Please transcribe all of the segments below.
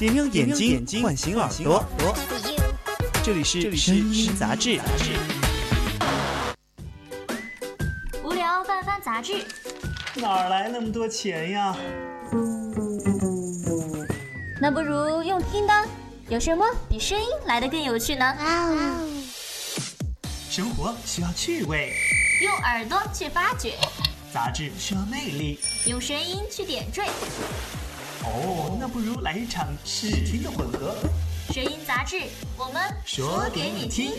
点亮眼睛，眼睛唤醒耳朵。这里是声音杂志。无聊翻翻杂志，哪来那么多钱呀？那不如用听的，有什么比声音来的更有趣呢？生活需要趣味，用耳朵去发掘，杂志需要魅力，用声音去点缀。哦，那不如来一场视听的混合。声音杂志，我们说给你听。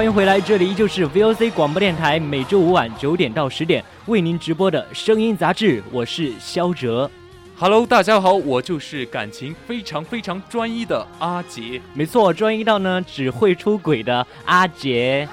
欢迎回来，这里依旧是 VOC 广播电台，每周五晚九点到十点为您直播的声音杂志，我是肖哲。Hello，大家好，我就是感情非常非常专一的阿杰。没错，专一到呢只会出轨的阿杰。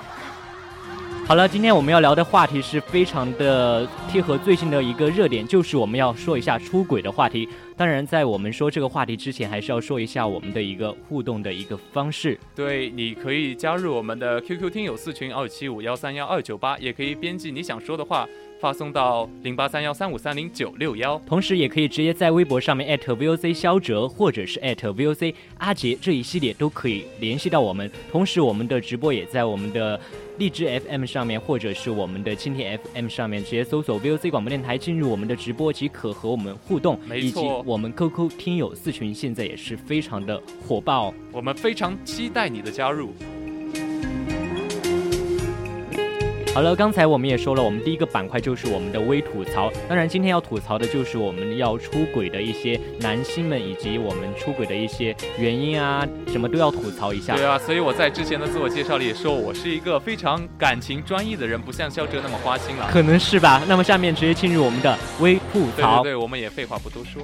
好了，今天我们要聊的话题是非常的贴合最近的一个热点，就是我们要说一下出轨的话题。当然，在我们说这个话题之前，还是要说一下我们的一个互动的一个方式。对，你可以加入我们的 QQ 听友四群二七五幺三幺二九八，也可以编辑你想说的话，发送到零八三幺三五三零九六幺。同时，也可以直接在微博上面 @VOC 肖哲，或者是 @VOC 阿杰这一系列都可以联系到我们。同时，我们的直播也在我们的荔枝 FM 上面，或者是我们的蜻蜓 FM 上面，直接搜索 VOC 广播电台进入我们的直播即可和我们互动。没以及错我们 QQ 听友四群现在也是非常的火爆。我们非常期待你的加入。好了，刚才我们也说了，我们第一个板块就是我们的微吐槽。当然，今天要吐槽的就是我们要出轨的一些男星们，以及我们出轨的一些原因啊，什么都要吐槽一下。对啊，所以我在之前的自我介绍里也说，我是一个非常感情专一的人，不像肖哲那么花心了。可能是吧。那么下面直接进入我们的微吐槽。对对对，我们也废话不多说。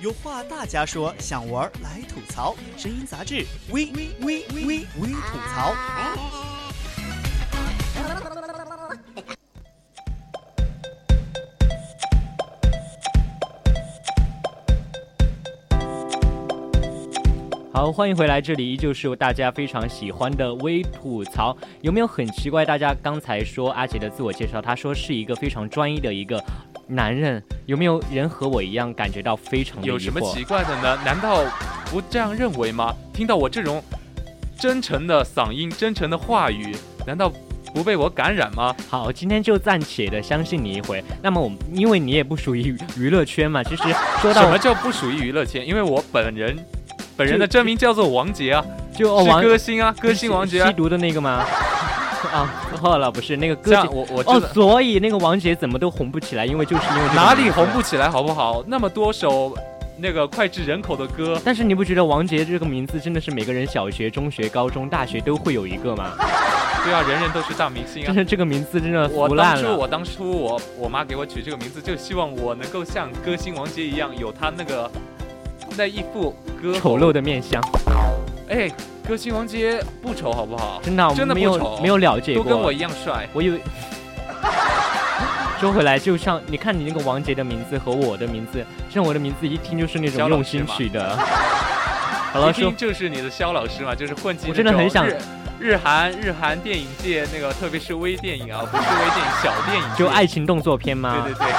有话大家说，想玩来吐槽。声音杂志，微微微微微吐槽。好，欢迎回来，这里依旧是大家非常喜欢的微吐槽。有没有很奇怪？大家刚才说阿杰的自我介绍，他说是一个非常专一的一个男人，有没有人和我一样感觉到非常的有什么奇怪的呢？难道不这样认为吗？听到我这种真诚的嗓音、真诚的话语，难道不被我感染吗？好，今天就暂且的相信你一回。那么我们，因为你也不属于娱乐圈嘛，其实说到什么叫不属于娱乐圈？因为我本人，本人的真名叫做王杰啊，就哦王歌星啊，歌星王杰啊吸。毒的那个吗？啊，错了，不是那个歌星。我我知哦，所以那个王杰怎么都红不起来，因为就是因为哪里红不起来好不好？那么多首那个脍炙人口的歌，但是你不觉得王杰这个名字真的是每个人小学、中学、高中、大学都会有一个吗？对啊，人人都是大明星啊。真的这个名字真的我。当初我当初我我妈给我取这个名字，就希望我能够像歌星王杰一样，有他那个那一副歌丑陋的面相，哎，歌星王杰不丑好不好？真的我真的没有不丑没有了解过。都跟我一样帅。我以为。说回来，就像你看你那个王杰的名字和我的名字，像我的名字一听就是那种用心取的。好了，说一听就是你的肖老师嘛，就是混迹我真的很想日日韩日韩电影界那个，特别是微电影啊，不是微电影，小电影就爱情动作片吗？对对对，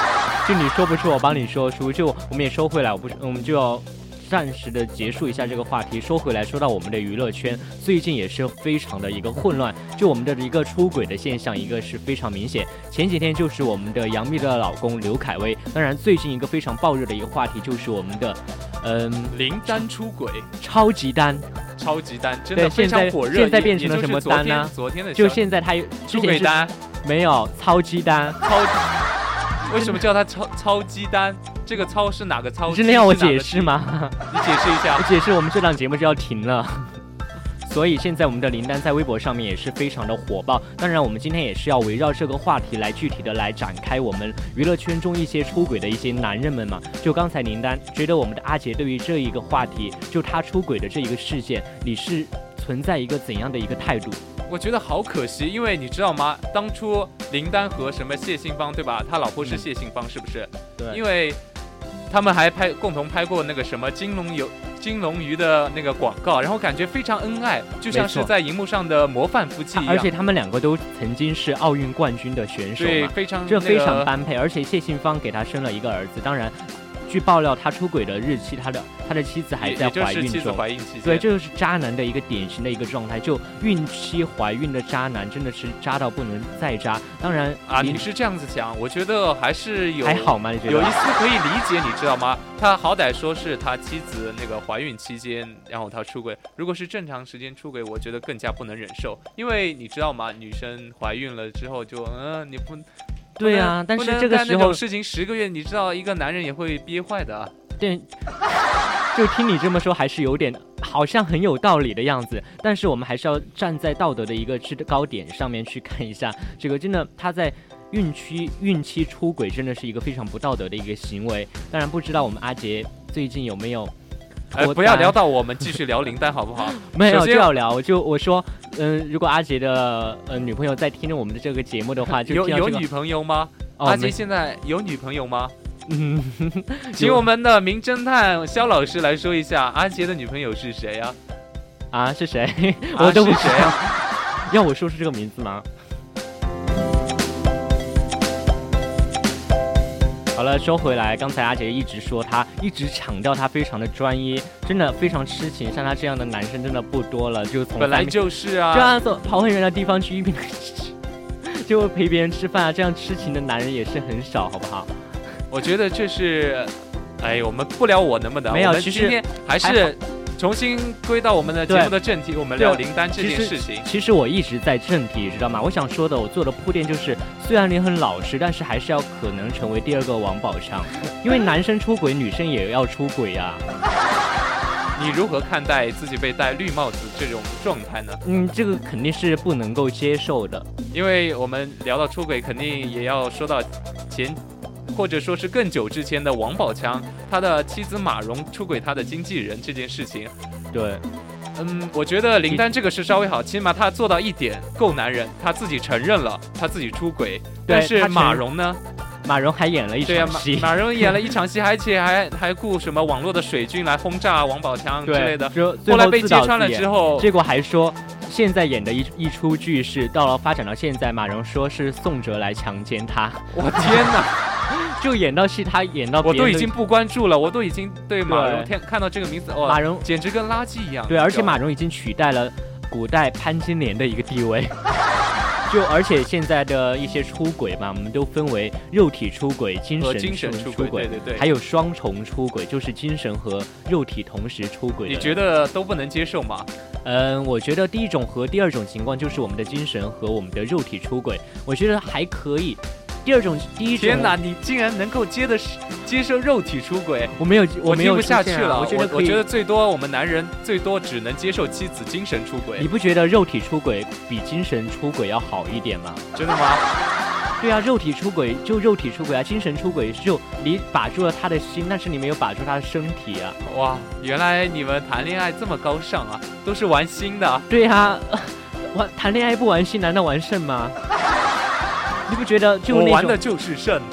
就你说不出，我帮你说出。就我们也收回来，我不是，我们就要暂时的结束一下这个话题。说回来，说到我们的娱乐圈，最近也是非常的一个混乱。就我们的一个出轨的现象，一个是非常明显。前几天就是我们的杨幂的老公刘恺威，当然最近一个非常爆热的一个话题就是我们的，嗯，林丹出轨，超级丹。超级丹真对的非常现在火热。现在变成了什么丹呢昨天的就现在他之前是出轨丹，没有超级丹，超为什么叫它超超鸡丹？这个超是哪个超？你真的要我解释吗？你解释一下我。解释，我们这档节目就要停了。所以现在我们的林丹在微博上面也是非常的火爆。当然，我们今天也是要围绕这个话题来具体的来展开我们娱乐圈中一些出轨的一些男人们嘛。就刚才林丹觉得我们的阿杰对于这一个话题，就他出轨的这一个事件，你是存在一个怎样的一个态度？我觉得好可惜，因为你知道吗？当初林丹和什么谢杏芳对吧？他老婆是谢杏芳，是不是？对因为他们还拍共同拍过那个什么金龙游金龙鱼的那个广告，然后感觉非常恩爱，就像是在荧幕上的模范夫妻一样。而且他们两个都曾经是奥运冠军的选手对，非常这非常那个般配。而且谢杏芳给他生了一个儿子，当然，据爆料他出轨的日期，他的他的妻子还在怀孕中。怀孕期间。对，这就是渣男的一个典型的一个状态，就孕期怀孕的渣男真的是渣到不能再渣。当然啊，你你是这样子想，我觉得还是有还好吗？你觉得？有一丝可以理解，你知道吗？他好歹说是他妻子那个怀孕期间，然后他出轨。如果是正常时间出轨，我觉得更加不能忍受，因为你知道吗？女生怀孕了之后就嗯，你不对啊，但是这个时候事情十个月，你知道一个男人也会憋坏的啊。对，就听你这么说，还是有点好像很有道理的样子。但是我们还是要站在道德的一个制高点上面去看一下，这个真的他在孕期孕期出轨，真的是一个非常不道德的一个行为。当然不知道我们阿杰最近有没有不要聊到我们，继续聊林丹好不好？没有就要聊，我就我说，嗯、如果阿杰的呃女朋友在听着我们的这个节目的话，就这个有有女朋友吗？哦阿杰现在有女朋友吗？嗯，请我们的名侦探肖老师来说一下，阿杰的女朋友是谁啊？啊是谁？啊 我是谁啊？要我说出这个名字吗？好了，说回来，刚才阿杰一直说他一直强调他非常的专一，真的非常痴情，像他这样的男生真的不多了。就从本来就是这啊。样走跑很远的地方去一边就陪别人吃饭啊，这样痴情的男人也是很少，好不好？我觉得这是，哎，我们不聊我能不能，没有其实还是重新归到我们的节目的正题，我们聊林丹这件事情。其实我一直在正题，知道吗？我想说的，我做的铺垫就是，虽然你很老实，但是还是要可能成为第二个王宝强，因为男生出轨，女生也要出轨啊。你如何看待自己被戴绿帽子这种状态呢？嗯，这个肯定是不能够接受的。因为我们聊到出轨，肯定也要说到前，或者说是更久之前的王宝强，他的妻子马蓉出轨他的经纪人这件事情。对，嗯，我觉得林丹这个是稍微好，起码他做到一点够男人，他自己承认了他自己出轨。但是马蓉呢？马蓉还演了一场戏，马马蓉演了一场戏，而且 还还雇什么网络的水军来轰炸王宝强之类的。后来被揭穿了之，后，结果还说现在演的一一出剧是到了发展到现在，马蓉说是宋哲来强奸她，我天哪！就演到戏他演到我都已经不关注了，我都已经对马蓉对天看到这个名字，哦，马蓉简直跟垃圾一样。对，而且马蓉已经取代了古代潘金莲的一个地位。就而且现在的一些出轨嘛，我们都分为肉体出轨、精神和精神出出轨，对对对。还有双重出轨，就是精神和肉体同时出轨。你觉得都不能接受吗？嗯，我觉得第一种和第二种情况就是我们的精神和我们的肉体出轨，我觉得还可以。第二种，第一种，天哪，你竟然能够接的接受肉体出轨，我没有，我没有听不下去了。我我觉得最多我们男人最多只能接受妻子精神出轨你，不觉得肉体出轨比精神出轨要好一点吗？真的吗？对啊，肉体出轨就肉体出轨啊，精神出轨就你把住了他的心，但是你没有把住他的身体啊。哇，原来你们谈恋爱这么高尚啊，都是玩心的啊。对啊，玩谈恋爱不玩心，难道玩肾吗？你不觉得就那种我玩的就是肾。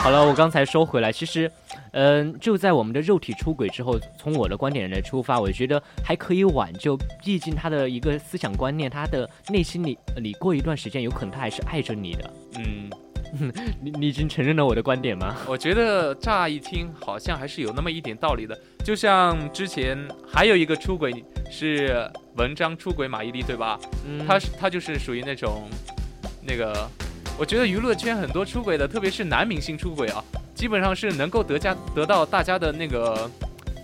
好了，我刚才说回来，其实，嗯、就在我们的肉体出轨之后，从我的观点来出发，我觉得还可以挽救。毕竟他的一个思想观念，他的内心里你过一段时间，有可能他还是爱着你的。嗯，你你已经承认了我的观点吗？我觉得乍一听好像还是有那么一点道理的。就像之前还有一个出轨是文章出轨马伊琍，对吧？嗯他是他就是属于那种那个，我觉得娱乐圈很多出轨的，特别是男明星出轨啊，基本上是能够得加得到大家的那个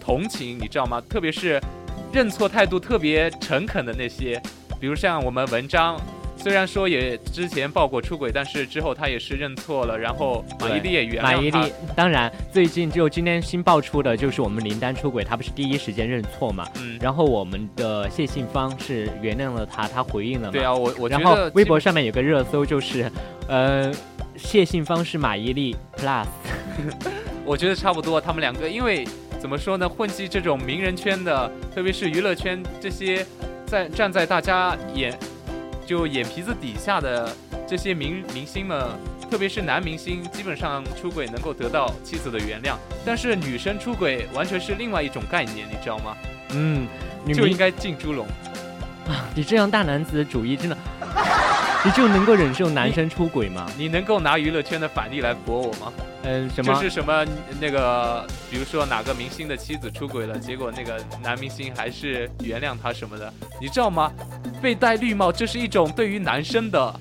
同情，你知道吗？特别是认错态度特别诚恳的那些，比如像我们文章。虽然说也之前爆过出轨，但是之后他也是认错了，然后马伊琍也原谅他马伊琍。，当然最近就今天新爆出的就是我们林丹出轨，他不是第一时间认错嘛？嗯，然后我们的谢杏芳是原谅了他，他回应了嘛？对啊，我我觉然后得微博上面有个热搜就是，呃，谢杏芳是马伊琍 Plus。我觉得差不多，他们两个，因为怎么说呢，混迹这种名人圈的，特别是娱乐圈这些，在站在大家眼就眼皮子底下的这些明明星们，特别是男明星，基本上出轨能够得到妻子的原谅，但是女生出轨完全是另外一种概念，你知道吗？嗯，就应该进猪笼。啊 你这样大男子主义真的，你就能够忍受男生出轨吗？你能够拿娱乐圈的反例来驳我吗？嗯，什么？就是什么那个，比如说哪个明星的妻子出轨了，结果那个男明星还是原谅他什么的，你知道吗？被戴绿帽，这是一种对于男生的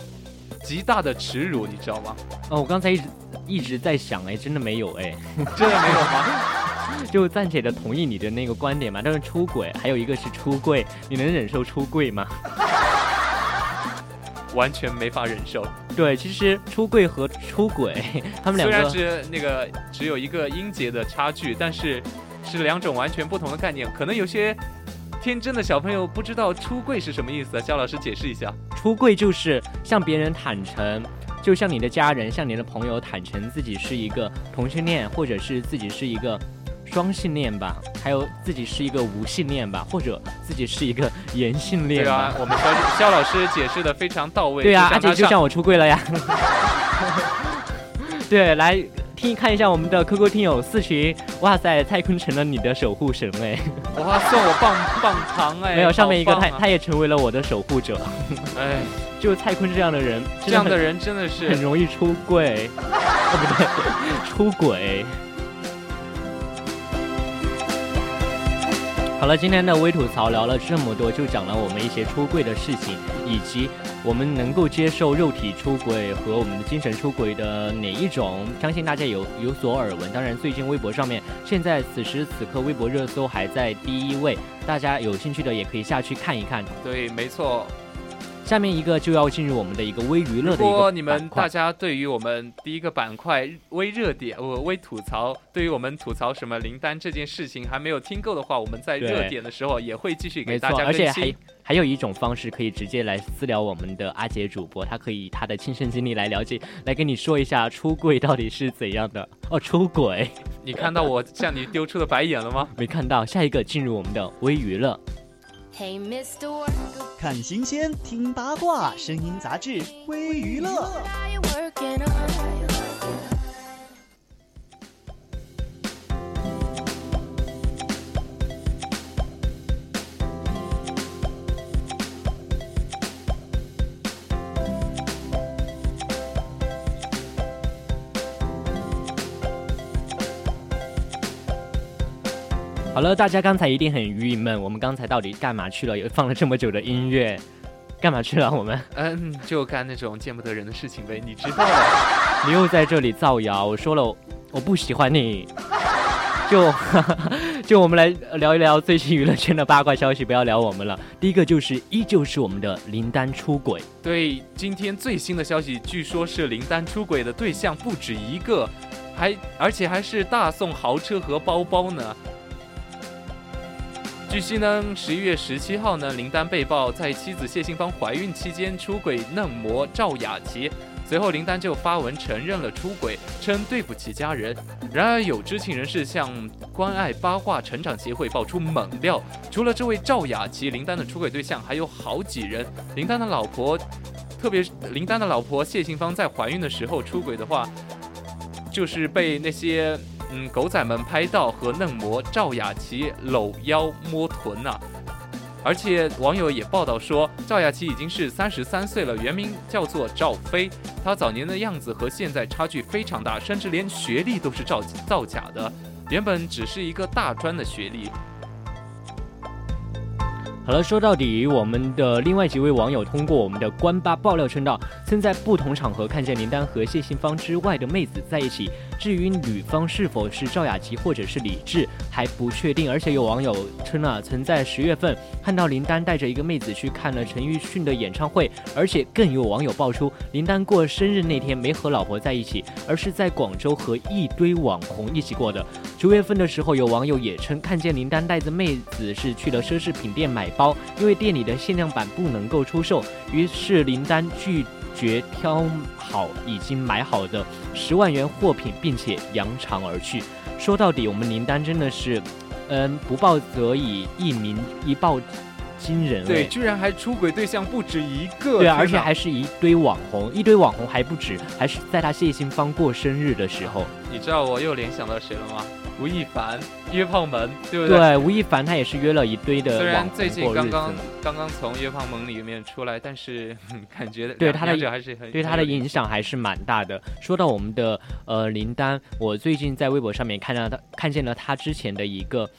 极大的耻辱，你知道吗？哦，我刚才一直一直在想，哎，真的没有，哎，真的没有吗？就暂且的同意你的那个观点嘛。但是出轨，还有一个是出柜，你能忍受出柜吗？完全没法忍受。对，其实出柜和出轨，他们两虽然是那个只有一个音节的差距，但是是两种完全不同的概念。可能有些天真的小朋友不知道出柜是什么意思，肖老师解释一下。出柜就是向别人坦诚，就像你的家人、向你的朋友坦诚自己是一个同性恋，或者是自己是一个双性恋吧，还有自己是一个无性恋吧，或者自己是一个严性恋吧。对啊，我们肖肖老师解释的非常到位。对啊，阿就像他上姐就像我出柜了呀。对，来听看一下我们的 QQ 听友四群，哇塞，蔡坤成了你的守护神哎，哇，送我棒棒糖哎，没有上面一个他啊他也成为了我的守护者，哎，就蔡坤这样的人，这样的人真的是很容易出柜，哦不对，出轨。好了，今天的微吐槽聊了这么多，就讲了我们一些出柜的事情，以及我们能够接受肉体出轨和我们的精神出轨的哪一种，相信大家有有所耳闻。当然，最近微博上面，现在此时此刻微博热搜还在第一位，大家有兴趣的也可以下去看一看。对，没错。下面一个就要进入我们的一个微娱乐如的一个果你们大家对于我们第一个板块微热点，呃，微吐槽，对于我们吐槽什么林丹这件事情还没有听够的话，我们在热点的时候也会继续给，大家更而且还新。还有一种方式可以直接来私聊我们的阿杰主播，他可以以他的亲身经历来了解，来跟你说一下出柜到底是怎样的哦。出轨你看到我向你丢出的白眼了吗？没看到，下一个进入我们的微娱乐。Hey, Mr. 看新鲜，听八卦，声音杂志，微娱乐。大家刚才一定很郁闷，我们刚才到底干嘛去了？又放了这么久的音乐，干嘛去了？我们嗯，就干那种见不得人的事情呗，你知道的。你又在这里造谣，我说了我不喜欢你，就 就我们来聊一聊最新娱乐圈的八卦消息，不要聊我们了。第一个就是依旧是我们的林丹出轨，对，今天最新的消息，据说是林丹出轨的对象不止一个，还而且还是大送豪车和包包呢。据悉呢，十一月十七号呢，林丹被曝在妻子谢杏芳怀孕期间出轨嫩模赵雅琪，随后林丹就发文承认了出轨，称对不起家人。然而有知情人士向关爱八卦成长协会爆出猛料，除了这位赵雅琪，林丹的出轨对象还有好几人。林丹的老婆，特别是林丹的老婆谢杏芳在怀孕的时候出轨的话，就是被那些嗯狗仔们拍到和嫩模赵雅琪搂腰摸臀呐、而且网友也报道说，赵雅琪已经是三十三岁了，原名叫做赵飞。她早年的样子和现在差距非常大，甚至连学历都是造造假的。原本只是一个大专的学历，好了，说到底，我们的另外几位网友通过我们的官吧爆料称道，曾在不同场合看见林丹和谢杏芳之外的妹子在一起。至于女方是否是赵雅琪或者是李智，还不确定。而且有网友称啊，曾在十月份看到林丹带着一个妹子去看了陈奕迅的演唱会，而且更有网友爆出，林丹过生日那天没和老婆在一起，而是在广州和一堆网红一起过的。九月份的时候，有网友也称看见林丹带着妹子是去了奢侈品店买包，因为店里的限量版不能够出售，于是林丹拒绝挑好已经买好的十万元货品，并且扬长而去。说到底，我们林丹真的是，嗯，不报则已，一鸣一报惊人对，哎居然还出轨对象不止一个，对啊，而且还是一堆网红，一堆网红还不止，还是在他谢杏芳过生日的时候。你知道我又联想到谁了吗？吴亦凡、约炮门，对不对？对，吴亦凡他也是约了一堆的虽然最近刚刚刚刚从约炮门里面出来，但是 感觉对他的还是很 对他的影响还是蛮大的。说到我们的呃林丹，我最近在微博上面看到他看见了他之前的一个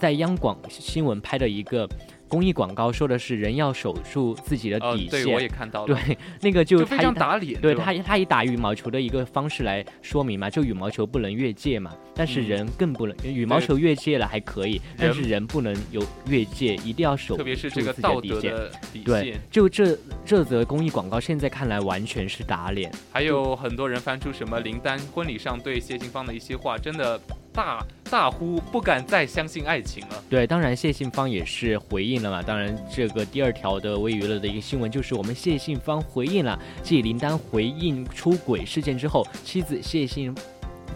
在央广新闻拍的一个公益广告，说的是人要守住自己的哦，底对，我线。也看到了，对，那个就他打脸，对他，他以打羽毛球的一个方式来说明嘛，就羽毛球不能越界嘛，但是嗯人更不能，羽毛球越界了还可以，但是人不能有越界，一定要守特别是住这个自己的底线。道德的底对线，就这这则公益广告，现在看来完全是打脸。还有很多人翻出什么林丹婚礼上对谢杏芳的一些话，真的大大呼不敢再相信爱情了。对，当然谢杏芳也是回应了嘛。当然，这个第二条的微娱乐的一个新闻就是我们谢杏芳回应了，继林丹回应出轨事件之后，妻子谢杏。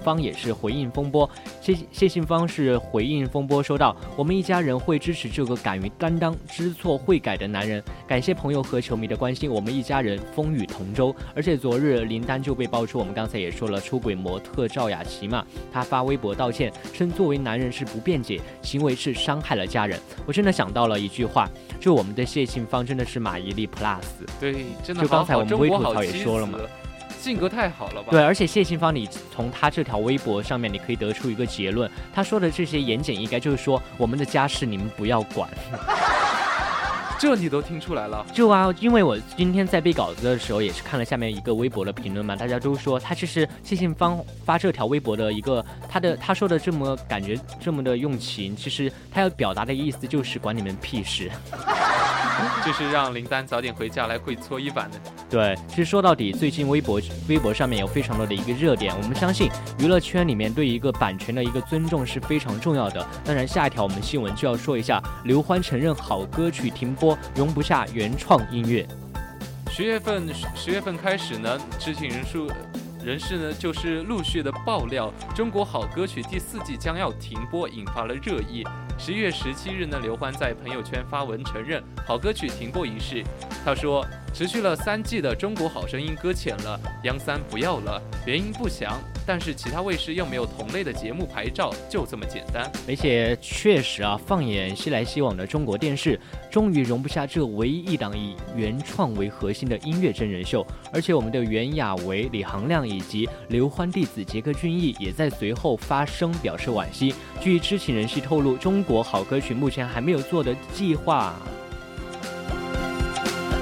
芳也是回应风波，谢谢杏芳是回应风波说道：“我们一家人会支持这个敢于担当、知错会改的男人。感谢朋友和球迷的关心，我们一家人风雨同舟。而且昨日林丹就被爆出，我们刚才也说了，出轨模特赵雅琪嘛，他发微博道歉，称作为男人是不辩解，行为是伤害了家人。我真的想到了一句话，就我们的谢杏芳真的是马伊琍 plus。对，真的就刚才我们微吐槽也说了嘛子，性格太好了吧？对，而且谢杏芳，你从她这条微博上面，你可以得出一个结论，她说的这些言简意赅，就是说我们的家事你们不要管。这你都听出来了。就啊，因为我今天在背稿子的时候，也是看了下面一个微博的评论嘛，大家都说他其实谢杏芳发这条微博的一个他的他说的这么感觉这么的用情，其实他要表达的意思就是管你们屁事。就是让林丹早点回家来跪搓衣板的。对，其实说到底，最近微博微博上面有非常多的一个热点，我们相信娱乐圈里面对一个版权的一个尊重是非常重要的。当然，下一条我们新闻就要说一下，刘欢承认好歌曲停播，容不下原创音乐。十月份十月份开始呢，知情人数人士呢就是陆续的爆料，《中国好歌曲》第四季将要停播，引发了热议。十一月十七日呢，刘欢在朋友圈发文承认好歌曲停播一事。他说，持续了三季的《中国好声音》搁浅了，央三不要了，原因不详，但是其他卫视又没有同类的节目牌照，就这么简单。而且确实啊，放眼西来西往的中国电视，终于容不下这唯一一档以原创为核心的音乐真人秀。而且我们的袁娅维、李行亮以及刘欢弟子杰克隽逸也在随后发声表示惋惜。据知情人士透露，中国好歌曲目前还没有做的计划。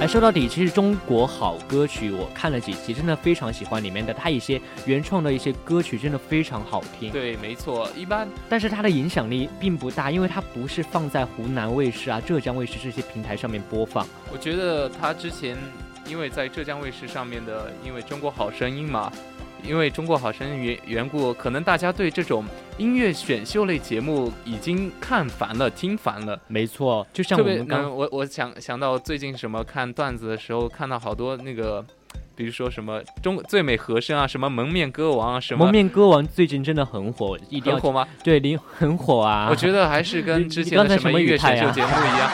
哎，说到底，其实中国好歌曲我看了几期，真的非常喜欢里面的它一些原创的一些歌曲，真的非常好听。对，没错，一般但是它的影响力并不大，因为它不是放在湖南卫视啊、浙江卫视这些平台上面播放。我觉得他之前因为在浙江卫视上面的，因为《中国好声音》嘛，因为《中国好声音》缘缘故，可能大家对这种音乐选秀类节目已经看烦了、听烦了。没错，就像，我们刚、嗯，我我想想到最近什么看段子的时候，看到好多那个，比如说什么中最美和声啊，什么蒙面歌王啊，什么蒙面歌王最近真的很火，一定要很火吗？对，林很火啊。我觉得还是跟之前的什么音乐选秀节目一样。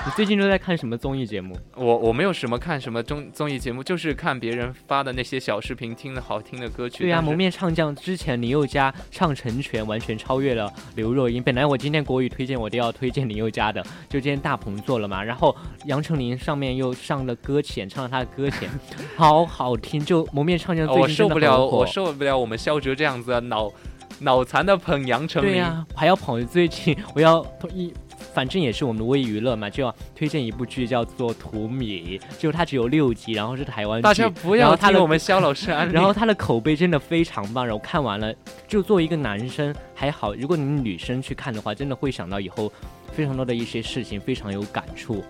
你最近都在看什么综艺节目？我我没有什么看什么综综艺节目，就是看别人发的那些小视频，听的好听的歌曲。对呀、蒙面唱将之前林宥嘉唱《成全》完全超越了刘若英。本来我今天国语推荐我都要推荐林宥嘉的，就今天大鹏做了嘛，然后杨丞琳上面又上了搁浅，唱了他的搁浅，好好听。就蒙面唱将最近真的受不了，我受不了我们肖哲这样子啊，脑脑残的捧杨丞琳。对呀、还要捧最近我要一，反正也是我们的微娱乐嘛，就要推荐一部剧叫做《图米》，就它只有六集，然后是台湾剧，大家不要然后他的听我们肖老师安利。然后它的口碑真的非常棒，然后看完了，就作为一个男生还好，如果你女生去看的话，真的会想到以后非常多的一些事情，非常有感触。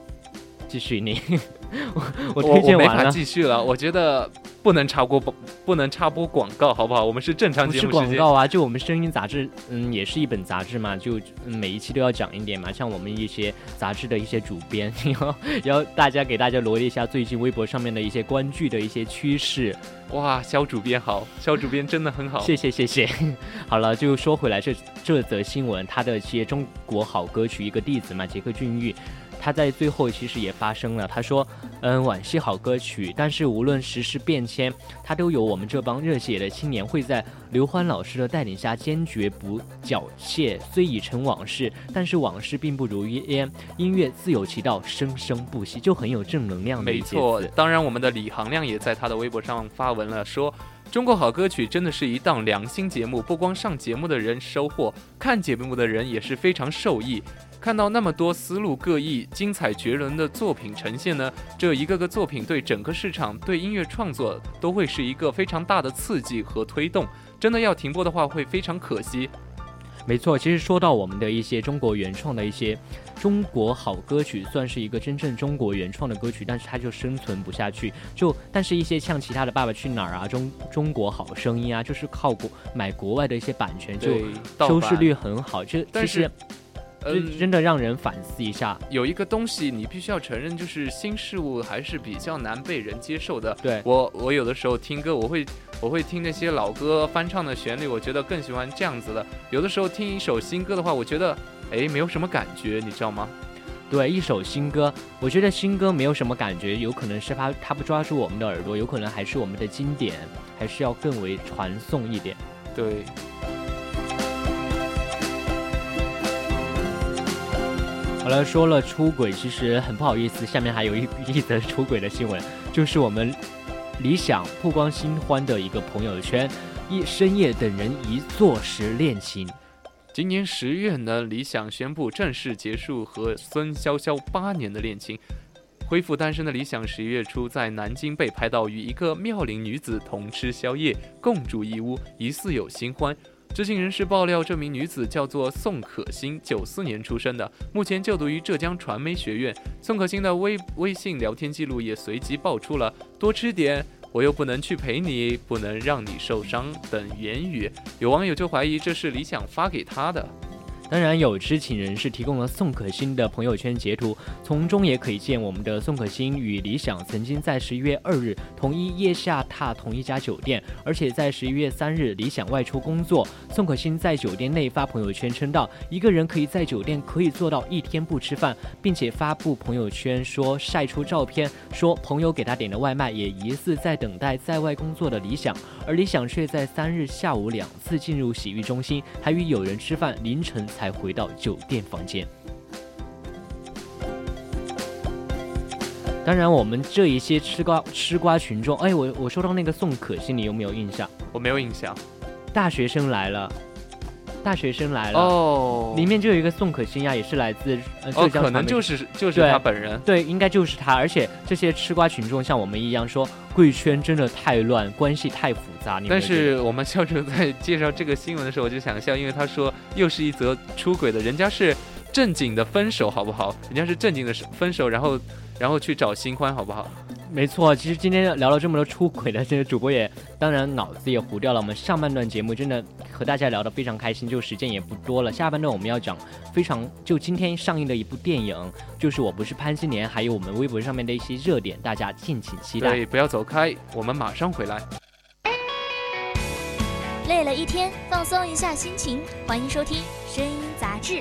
继续你，我我推我没法。继续了，我觉得不能插播不不能插播广告，好不好？我们是正常节目时间。广告啊，就我们声音杂志，嗯，也是一本杂志嘛，就、嗯每一期都要讲一点嘛。像我们一些杂志的一些主编，然后然后大家给大家罗列一下最近微博上面的一些关注的一些趋势。哇，肖主编好，肖主编真的很好。谢谢谢谢。好了，就说回来这这则新闻，他的一些中国好歌曲一个弟子嘛，杰克俊逸。他在最后其实也发声了，他说：“嗯，惋惜好歌曲，但是无论时事变迁，他都有我们这帮热血的青年会在刘欢老师的带领下坚决不缴械。虽已成往事，但是往事并不如烟，音乐自有其道，生生不息，就很有正能量。没错，当然我们的李行亮也在他的微博上发文了，说。”中国好歌曲真的是一档良心节目，不光上节目的人收获，看节目的人也是非常受益。看到那么多思路各异、精彩绝伦的作品呈现呢，这一个个作品对整个市场、对音乐创作都会是一个非常大的刺激和推动。真的要停播的话，会非常可惜。没错，其实说到我们的一些中国原创的一些。中国好歌曲算是一个真正中国原创的歌曲，但是它就生存不下去。就但是一些像其他的《爸爸去哪儿》啊，中中国好声音啊，就是靠国买国外的一些版权，就收视率很好。就其实，嗯，真的让人反思一下。有一个东西你必须要承认，就是新事物还是比较难被人接受的。对我，我有的时候听歌，我会我会听那些老歌翻唱的旋律，我觉得更喜欢这样子的。有的时候听一首新歌的话，我觉得。哎，没有什么感觉，你知道吗？对，一首新歌，我觉得新歌没有什么感觉，有可能是它它不抓住我们的耳朵，有可能还是我们的经典，还是要更为传颂一点。对。好了，说了出轨，其实很不好意思，下面还有一一则出轨的新闻，就是我们理想曝光新欢的一个朋友圈，一深夜等人一坐时恋情。今年十月呢，李想宣布正式结束和孙潇潇八年的恋情，恢复单身的李想十一月初在南京被拍到与一个妙龄女子同吃宵夜、共住一屋，疑似有新欢。知情人士爆料，这名女子叫做宋可欣，九四年出生的，目前就读于浙江传媒学院。宋可欣的微微信聊天记录也随即爆出了“多吃点”。我又不能去陪你，不能让你受伤等言语，有网友就怀疑这是李想发给她的。当然，有知情人士提供了宋可欣的朋友圈截图，从中也可以见我们的宋可欣与李想曾经在十一月二日同一夜下榻同一家酒店，而且在十一月三日李想外出工作，宋可欣在酒店内发朋友圈称道，一个人可以在酒店可以做到一天不吃饭，并且发布朋友圈说晒出照片，说朋友给他点的外卖也疑似在等待在外工作的李想，而李想却在三日下午两次进入洗浴中心，还与友人吃饭，凌晨。才回到酒店房间。当然，我们这一些吃瓜吃瓜群众，哎，我我说到那个宋可欣，你有没有印象？我没有印象。大学生来了。大学生来了哦，里面就有一个宋可欣呀，也是来自浙江可能就是就是他本人，对，应该就是他。而且这些吃瓜群众像我们一样说，贵圈真的太乱，关系太复杂。但是我们笑哲在介绍这个新闻的时候，我就想笑，因为他说又是一则出轨的，人家是正经的分手，好不好？人家是正经的分手，然后然后去找新欢，好不好？没错，其实今天聊了这么多出轨的这些主播也，当然脑子也糊掉了。我们上半段节目真的和大家聊得非常开心，就时间也不多了。下半段我们要讲非常就今天上映的一部电影，就是我不是潘金莲，还有我们微博上面的一些热点，大家敬请期待。对，不要走开，我们马上回来。累了一天，放松一下心情，欢迎收听《声音杂志》。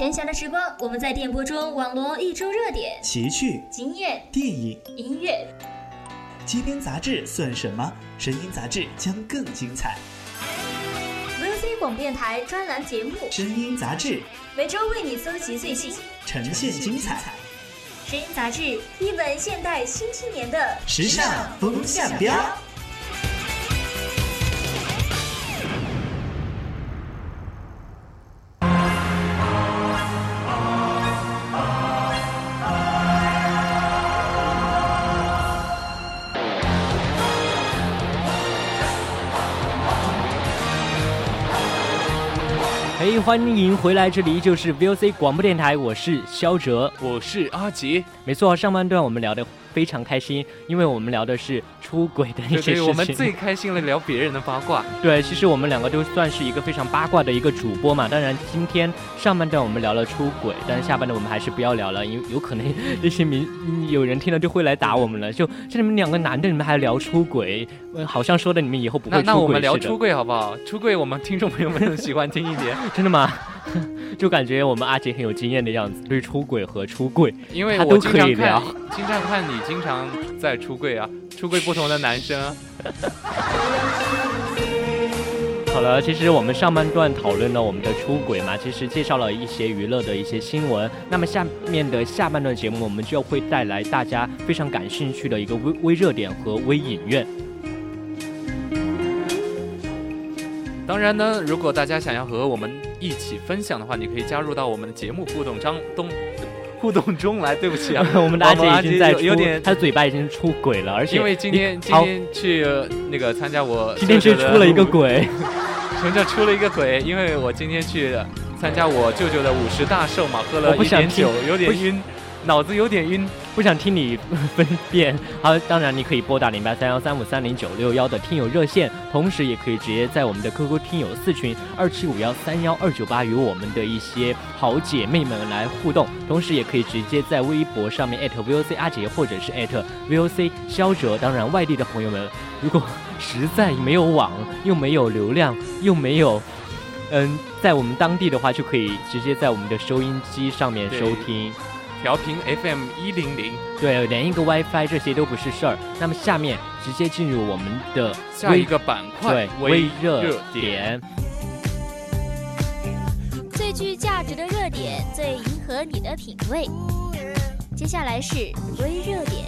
闲暇的时光，我们在电波中网罗一周热点、奇趣、经验、电影、音乐。街边杂志算什么？声音杂志将更精彩。VOC 广播电台专栏节目《声音杂志》，每周为你搜集最新，呈现精彩。声音杂志，一本现代新青年的时尚风向标。欢迎回来，这里依旧是 VOC 广播电台，我是肖哲，我是阿杰，没错，上半段我们聊的。非常开心，因为我们聊的是出轨的一些事情。我们最开心了，聊别人的八卦。对，其实我们两个都算是一个非常八卦的一个主播嘛。当然，今天上半段我们聊了出轨，但是下半段我们还是不要聊了，因为有可能那些民有人听了就会来打我们了。就这你们两个男的，你们还聊出轨，好像说的你们以后不会出轨那那我们聊出轨好不好？出轨我们听众朋友们喜欢听一点，真的吗？就感觉我们阿杰很有经验的样子，对出轨和出柜，因为他都我经常可以聊看，经常看你经常在出柜啊，出柜不同的男生啊。好了，其实我们上半段讨论了我们的出轨嘛，其实介绍了一些娱乐的一些新闻。那么下面的下半段节目，我们就会带来大家非常感兴趣的一个微微热点和微影院。当然呢，如果大家想要和我们一起分享的话，你可以加入到我们的节目互动张东 互动中来。对不起啊，我们的阿杰已经在出，有有点他嘴巴已经出轨了，而且因为今天今天去呃那个参加我今天舅舅出了一个鬼。什么叫出了一个鬼？因为我今天去参加我舅舅的五十大寿嘛，喝了一点酒，有点晕，脑子有点晕。不想听你分辨。好，当然你可以拨打零八三幺三五三零九六幺的听友热线，同时也可以直接在我们的 QQ 听友四群二七五幺三幺二九八与我们的一些好姐妹们来互动，同时也可以直接在微博上面艾特 VOC 阿杰或者是艾特 VOC 肖哲。当然，外地的朋友们，如果实在没有网，又没有流量，又没有。嗯，在我们当地的话，就可以直接在我们的收音机上面收听。调频 FM 一零零，对，连一个 WiFi 这些都不是事儿。那么下面直接进入我们的下一个板块对微热点。最具价值的热点，最迎合你的品味。接下来是微热点。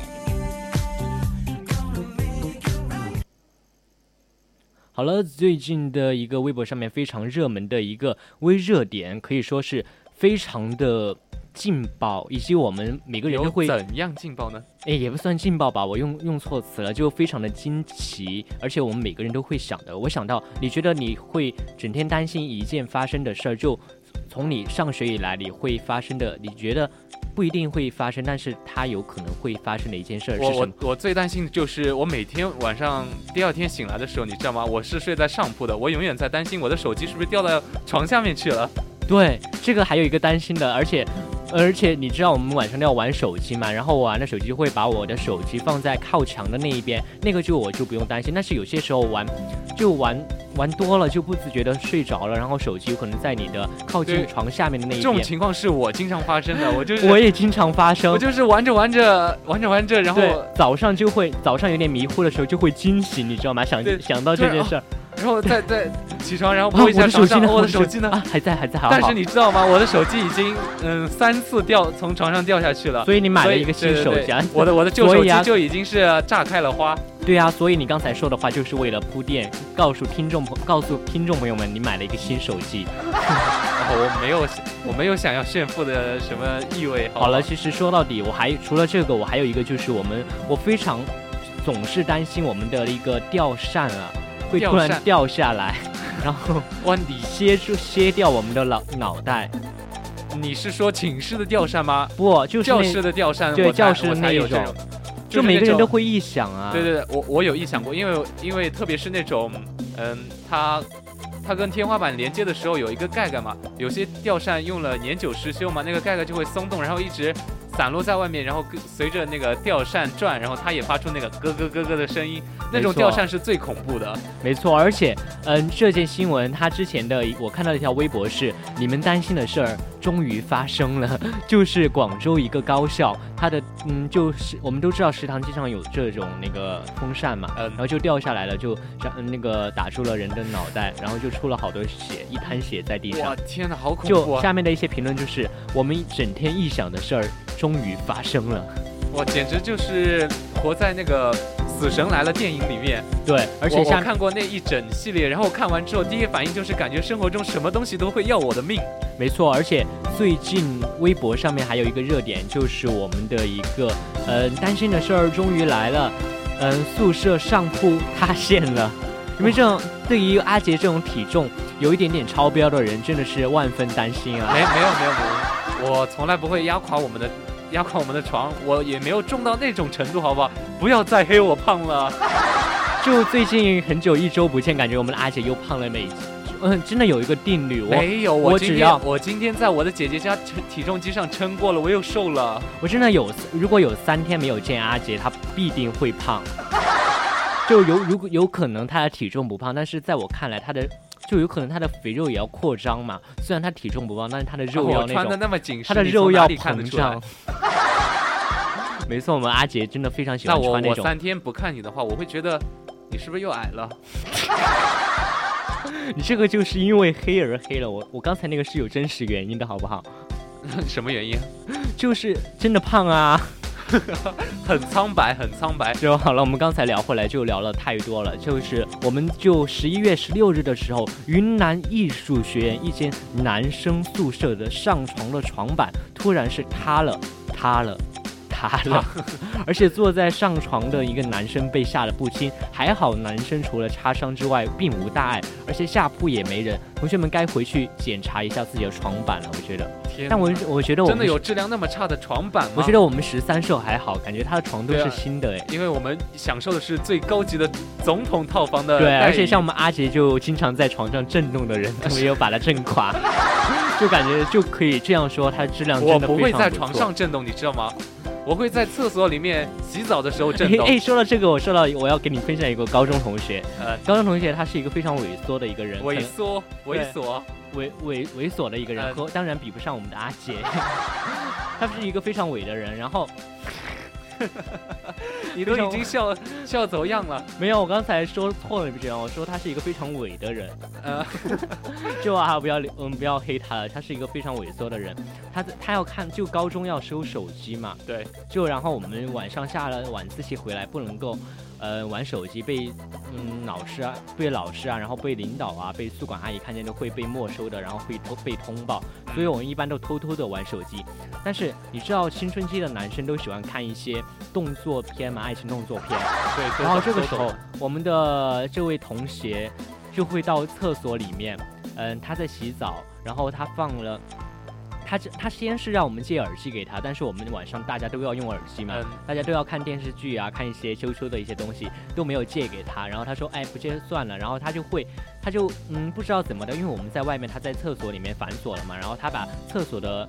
好了，最近的一个微博上面非常热门的一个微热点，可以说是非常的劲爆，以及我们每个人都会，怎样劲爆呢？哎，也不算劲爆吧，我用用错词了，就非常的惊奇，而且我们每个人都会想的。我想到，你觉得你会整天担心一件发生的事儿，就从你上学以来你会发生的，你觉得不一定会发生，但是它有可能会发生的一件事儿我我是什么？我最担心的就是我每天晚上第二天醒来的时候，你知道吗？我是睡在上铺的，我永远在担心我的手机是不是掉到床下面去了。对，这个还有一个担心的，而且，而且你知道我们晚上都要玩手机嘛，然后我玩的手机会把我的手机放在靠墙的那一边，那个就我就不用担心。但是有些时候玩，就玩玩多了就不自觉的睡着了，然后手机有可能在你的靠近床下面的那一边这种。情况是我经常发生的，我就是我也经常发生我，就是玩着玩着玩着玩着，然后，早上就会早上有点迷糊的时候就会惊醒，你知道吗？想想到这件事儿，然后再 再起床，然后啊，摸一下手机我的手手机呢？啊，还在还在。但是你知道吗？我的手机已经嗯三次掉从床上掉下去了。所以你买了一个新手机啊？我的我的旧手机就已经是炸开了花。对啊，所以你刚才说的话就是为了铺垫，告诉听众朋告诉听众朋友们，你买了一个新手机。然 后我没有我没有想要炫富的什么意味。好了，其实说到底，我还除了这个，我还有一个就是我们，我非常总是担心我们的一个吊扇啊，会突然掉下来，然后哇，你歇住歇掉我们的脑脑袋。你是说寝室的吊扇吗？不，就是教室的吊扇，对教室我才那一种有这种。就每个人都会臆想啊。对对对，我我有臆想过，因为因为特别是那种，嗯，它它跟天花板连接的时候有一个盖盖嘛，有些吊扇用了年久失修嘛，那个盖盖就会松动，然后一直散落在外面，然后跟随着那个吊扇转，然后它也发出那个咯咯咯咯的声音，那种吊扇是最恐怖的。没错，而且，嗯，这件新闻它之前的我看到一条微博是，你们担心的事儿终于发生了，就是广州一个高校，它的嗯，就是我们都知道食堂经常有这种那个风扇嘛，嗯然后就掉下来了，就让那个打住了人的脑袋，然后就出了好多血，一滩血在地哇上。天哪，好恐怖就啊！下面的一些评论就是，我们整天臆想的事儿终于发生了。我简直就是活在那个《死神来了》电影里面。对，而且下我我看过那一整系列，然后我看完之后，第一反应就是感觉生活中什么东西都会要我的命。没错，而且最近微博上面还有一个热点，就是我们的一个呃担心的事儿终于来了，嗯、宿舍上铺塌陷了。因为这种对于阿杰这种体重有一点点超标的人，真的是万分担心啊没。没有没有没有，我从来不会压垮我们的压垮我们的床，我也没有重到那种程度，好不好？不要再黑我胖了。就最近很久一周不见，感觉我们的阿杰又胖了那。嗯，真的有一个定律，我没有，我我只要我今天在我的姐姐家称体重机上称过了，我又瘦了。我真的有，如果有三天没有见阿杰，他必定会胖。就有如果有可能他的体重不胖，但是在我看来，他的就有可能他的肥肉也要扩张嘛。虽然他体重不胖，但是他的肉哦要那种，穿的那么紧他，的肉要膨胀。没错，我们阿杰真的非常喜欢穿那种。我三天不看你的话，我会觉得你是不是又矮了？你这个就是因为黑而黑了。我我刚才那个是有真实原因的，好不好？什么原因？就是真的胖啊。很苍白，很苍白。就好了，我们刚才聊回来就聊了太多了，就是我们就十一月十六日的时候，云南艺术学院一间男生宿舍的上床的床板突然是塌了，塌了。塌了，而且坐在上床的一个男生被吓得不轻，还好男生除了擦伤之外并无大碍，而且下铺也没人。同学们该回去检查一下自己的床板了，我觉得。但我我觉得我们真的有质量那么差的床板吗？我觉得我们十三舍还好，感觉他的床都是新的哎。因为我们享受的是最高级的总统套房的对，而且像我们阿杰就经常在床上震动的人，都没有把他震垮，就感觉就可以这样说，它的质量真的非不会在床上震动，你知道吗？我会在厕所里面洗澡的时候震动。哎，说到这个，我说到我要给你分享一个高中同学，呃，高中同学他是一个非常猥琐的一个人，猥琐，猥琐，猥猥猥琐的一个人，呃和当然比不上我们的阿杰，他是一个非常伪的人，然后 你都已经笑笑走样了。没有，我刚才说错了，你不知道，我说他是一个非常伪的人，呃，就啊，不要我们不要黑他了，他是一个非常萎缩的人。他他要看，就高中要收手机嘛，对，就然后我们晚上下了晚自习回来，不能够呃玩手机，被嗯老师啊，被老师啊，然后被领导啊，被宿管阿姨看见都会被没收的，然后会通被通报，所以我们一般都偷偷的玩手机。但是你知道青春期的男生都喜欢看一些动作片嘛，爱情动作片。对，然后这个时候我们的这位同学就会到厕所里面，嗯，他在洗澡，然后他放了。他这他先是让我们借耳机给他，但是我们晚上大家都要用耳机嘛，嗯大家都要看电视剧啊，看一些羞羞的一些东西，都没有借给他。然后他说，哎，不借算了。然后他就会，他就嗯不知道怎么的，因为我们在外面，他在厕所里面反锁了嘛，然后他把厕所的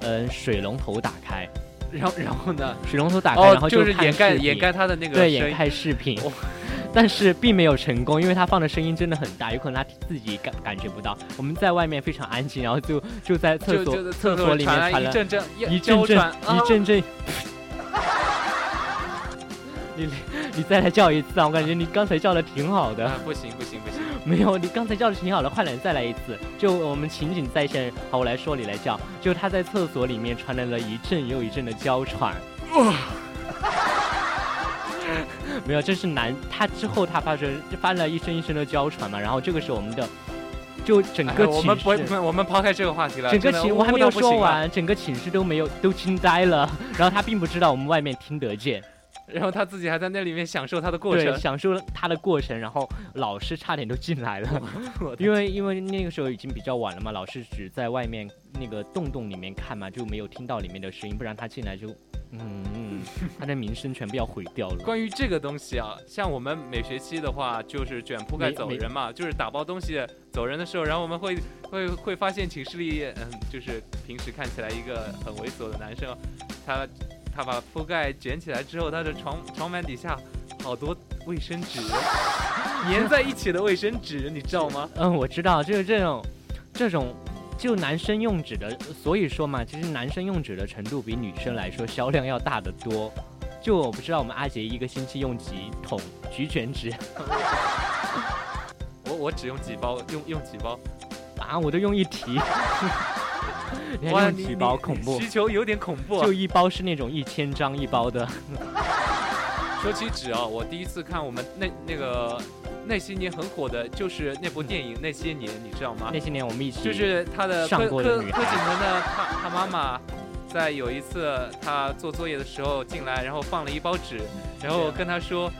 嗯水龙头打开，然后然后呢？水龙头打开，然哦，后看就是掩盖掩盖他的那个对，掩盖视频哦，但是并没有成功，因为他放的声音真的很大，有可能他自己感感觉不到。我们在外面非常安静，然后就就在厕所厕所里面传来一阵阵一阵阵一阵阵。你你再来叫一次啊！我感觉你刚才叫的挺好的。啊，不行不行不行，没有，你刚才叫的挺好的，快点再来一次。就我们情景再现，好，我来说，你来叫。就他在厕所里面传来了一阵又一阵的娇喘。哇 没有，这是男，他之后他发生发了一声一声的娇喘嘛，然后这个时候我们的就整个哎我们不寝室。会，我们抛开这个话题了。整个寝我还没有说完，整个寝室都没有都惊呆了，然后他并不知道我们外面听得见，然后他自己还在那里面享受他的过对，程。享受了他的过程，然后老师差点都进来了，因为因为那个时候已经比较晚了嘛，老师只在外面那个洞洞里面看嘛，就没有听到里面的声音，不然他进来就，嗯，嗯 他的名声全部要毁掉了。关于这个东西啊，像我们每学期的话，就是卷铺盖走人嘛，就是打包东西走人的时候，然后我们会会会发现寝室里，嗯，就是平时看起来一个很猥琐的男生，他他把铺盖卷起来之后，他的床床板底下好多卫生纸，粘在一起的卫生纸，你知道吗？嗯，我知道，就是这种，这种。就男生用纸的，所以说嘛，其实男生用纸的程度比女生来说销量要大得多。就我不知道我们阿杰一个星期用几桶菊卷纸我我只用几包，用用几包，啊，我都用一提，哇，你用几包，恐怖需。求有点恐怖、啊。就一包是那种一千张一包的，说起纸啊，我第一次看我们那那个那些年很火的，就是那部电影《那些年》，你知道吗那？些年我们一起就是他的上柯柯柯景腾的他他妈妈，在有一次他做作业的时候进来，然后放了一包纸，然后跟他说，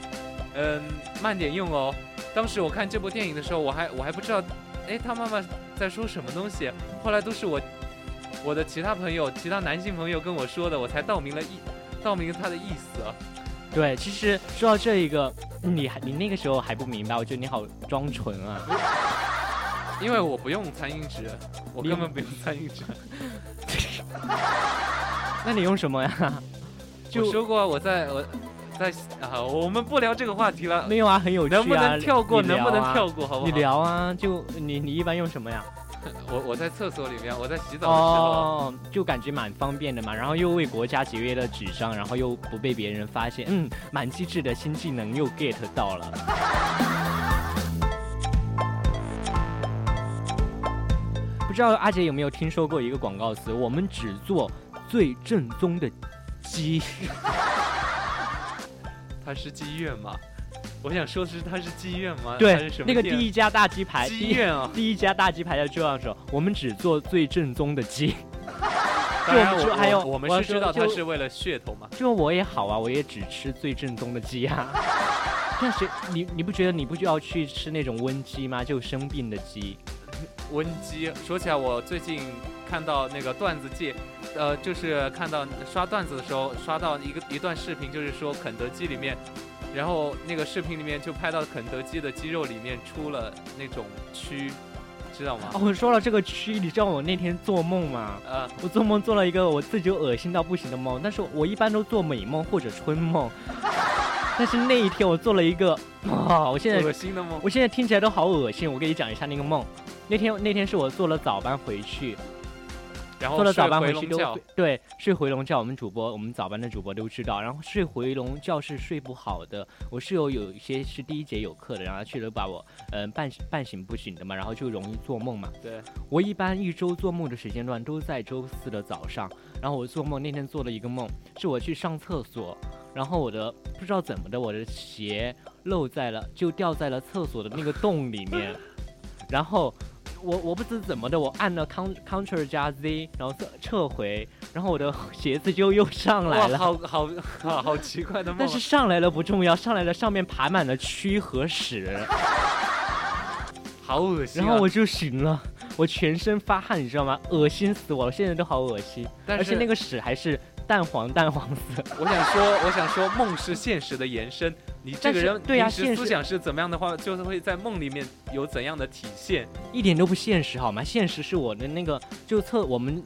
嗯，慢点用哦。当时我看这部电影的时候，我还我还不知道，哎，他妈妈在说什么东西。后来都是我我的其他朋友、其他男性朋友跟我说的，我才道明了意道明了他的意思啊。对，其实说到这一个，你还你那个时候还不明白，我觉得你好装纯啊。因为我不用餐巾纸，我根本不用餐巾纸。那你用什么呀？就我说过我在我在啊，我们不聊这个话题了，没有啊，很有趣啊。能不能跳过？你能不能跳过？好不好？你聊啊，就你你一般用什么呀？我我在厕所里面，我在洗澡的时候，哦，就感觉蛮方便的嘛，然后又为国家节约了纸张，然后又不被别人发现，嗯，蛮机智的新技能又 get 到了。不知道阿杰有没有听说过一个广告词？我们只做最正宗的鸡。它是妓院吗？我想说的是，它是妓院吗？对那个第一家大鸡排，妓院啊。第一家大鸡排叫这样说，我们只做最正宗的鸡。当然还有我我们是知道它是是为了噱头嘛。就我也好啊，我也只吃最正宗的鸡啊。但是你你不觉得你不就要去吃那种瘟鸡吗？就生病的鸡。瘟鸡，说起来，我最近看到那个段子界，呃，就是看到刷段子的时候，刷到一个一段视频，就是说肯德基里面，然后那个视频里面就拍到肯德基的鸡肉里面出了那种蛆，知道吗？哦，我说了这个蛆，你知道我那天做梦吗？呃，我做梦做了一个我自己就恶心到不行的梦，但是我一般都做美梦或者春梦，但是那一天我做了一个，啊、我现在恶心的梦。我现在听起来都好恶心。我给你讲一下那个梦，那天那天是我做了早班回去，然后做了早班回去都对睡回笼觉，我们主播我们早班的主播都知道。然后睡回笼觉是睡不好的，我室友有一些是第一节有课的，然后去了把我嗯、半半醒不醒的嘛，然后就容易做梦嘛。对，我一般一周做梦的时间段都在周四的早上，然后我做梦那天做了一个梦，是我去上厕所，然后我的不知道怎么的，我的鞋漏在了，就掉在了厕所的那个洞里面，然后我我不知怎么的，我按了 Ctrl Ctrl 加 Z，然后撤撤回，然后我的鞋子就又上来哇，了。好好好好奇怪的梦啊。但是上来了不重要，上来了上面爬满了蛆和屎，好恶心、啊。然后我就醒了，我全身发汗，你知道吗？恶心死我了，现在都好恶心。而且那个屎还是淡黄淡黄色。我想说，我想说，梦是现实的延伸。你这个人对呀现实思想是怎么样的话，就是会在梦里面有怎样的体现。一点都不现实好吗？现实是我的那个就厕我们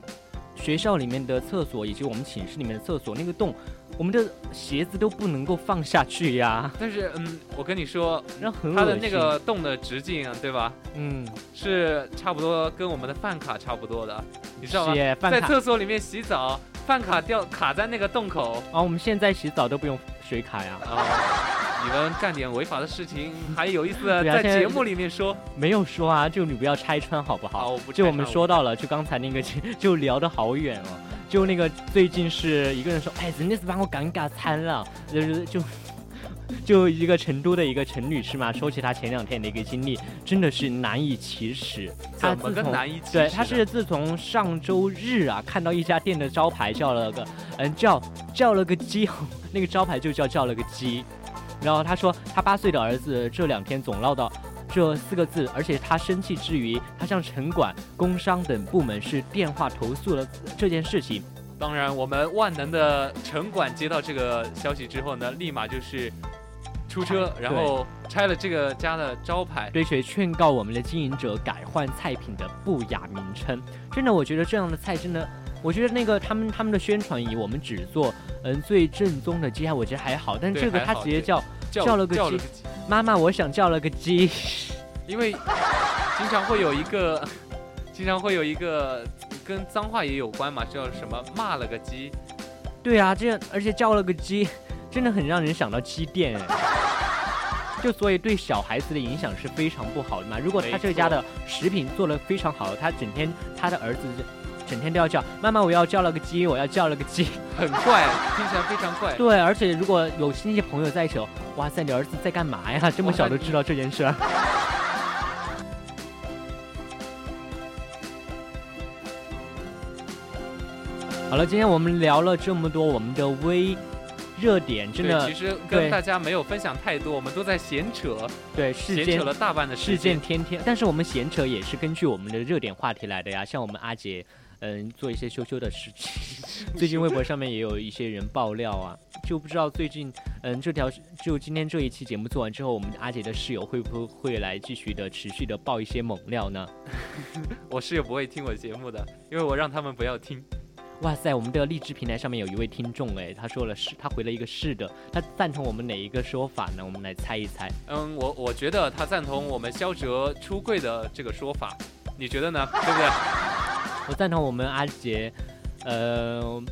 学校里面的厕所以及我们寝室里面的厕所那个洞，我们的鞋子都不能够放下去呀，但是，嗯，我跟你说，那很恶心。它的那个洞的直径啊，对吧？嗯，是差不多跟我们的饭卡差不多的，你知道吗？在厕所里面洗澡，饭卡掉卡在那个洞口啊，我们现在洗澡都不用水卡呀，啊。你们干点违法的事情还有意思在在节目里面说没有说啊，就你不要拆穿好不好？好，我不就我们说到了，就刚才那个 就聊得好远哦。就那个最近是一个人说，哎，人家是把我尴尬惨了，就是就就一个成都的一个陈女士嘛，说起她前两天的一个经历，真的是难以启齿。她怎么个自从难以启齿？对，她是自从上周日啊，看到一家店的招牌叫了个嗯叫叫了个鸡，那个招牌就叫叫了个鸡。然后她说，她八岁的儿子这两天总唠叨这四个字，而且她生气之余，她向城管、工商等部门是电话投诉了这件事情。当然，我们万能的城管接到这个消息之后呢，立马就是出车，然后拆了这个家的招牌。对水劝告我们的经营者改换菜品的不雅名称。真的，我觉得这样的菜真的，我觉得那个他们他们的宣传以我们只做嗯最正宗的鸡，我觉得还好，但对这个他直接叫叫叫了个鸡叫了个鸡，妈妈，我想叫了个鸡。因为经常会有一个，经常会有一个跟脏话也有关嘛，叫什么骂了个鸡。对啊，这样而且叫了个鸡，真的很让人想到鸡店哎。就所以对小孩子的影响是非常不好的嘛。如果他这家的食品做的非常好，他整天他的儿子整天都要叫妈妈，我要叫了个鸡，我要叫了个鸡。很怪，听起来非常怪。对，而且如果有亲戚朋友在一起哦，哇塞，你儿子在干嘛呀？这么小都知道这件事好了，今天我们聊了这么多我们的微热点，真，的其实跟大家没有分享太多，我们都在闲扯，对闲扯了大半的事时间件。天天，但是我们闲扯也是根据我们的热点话题来的呀，像我们阿杰，嗯，做一些羞羞的事情，最近微博上面也有一些人爆料啊，就不知道最近，嗯，这条就今天这一期节目做完之后，我们阿杰的室友会不会来继续的持续的爆一些猛料呢？我室友不会听我节目的，因为我让他们不要听。哇塞，我们的荔枝平台上面有一位听众哎，他说了是，他回了一个是的，他赞同我们哪一个说法呢？我们来猜一猜。嗯，我我觉得他赞同我们肖哲出柜的这个说法，你觉得呢？对不对？我赞同我们阿杰，呃，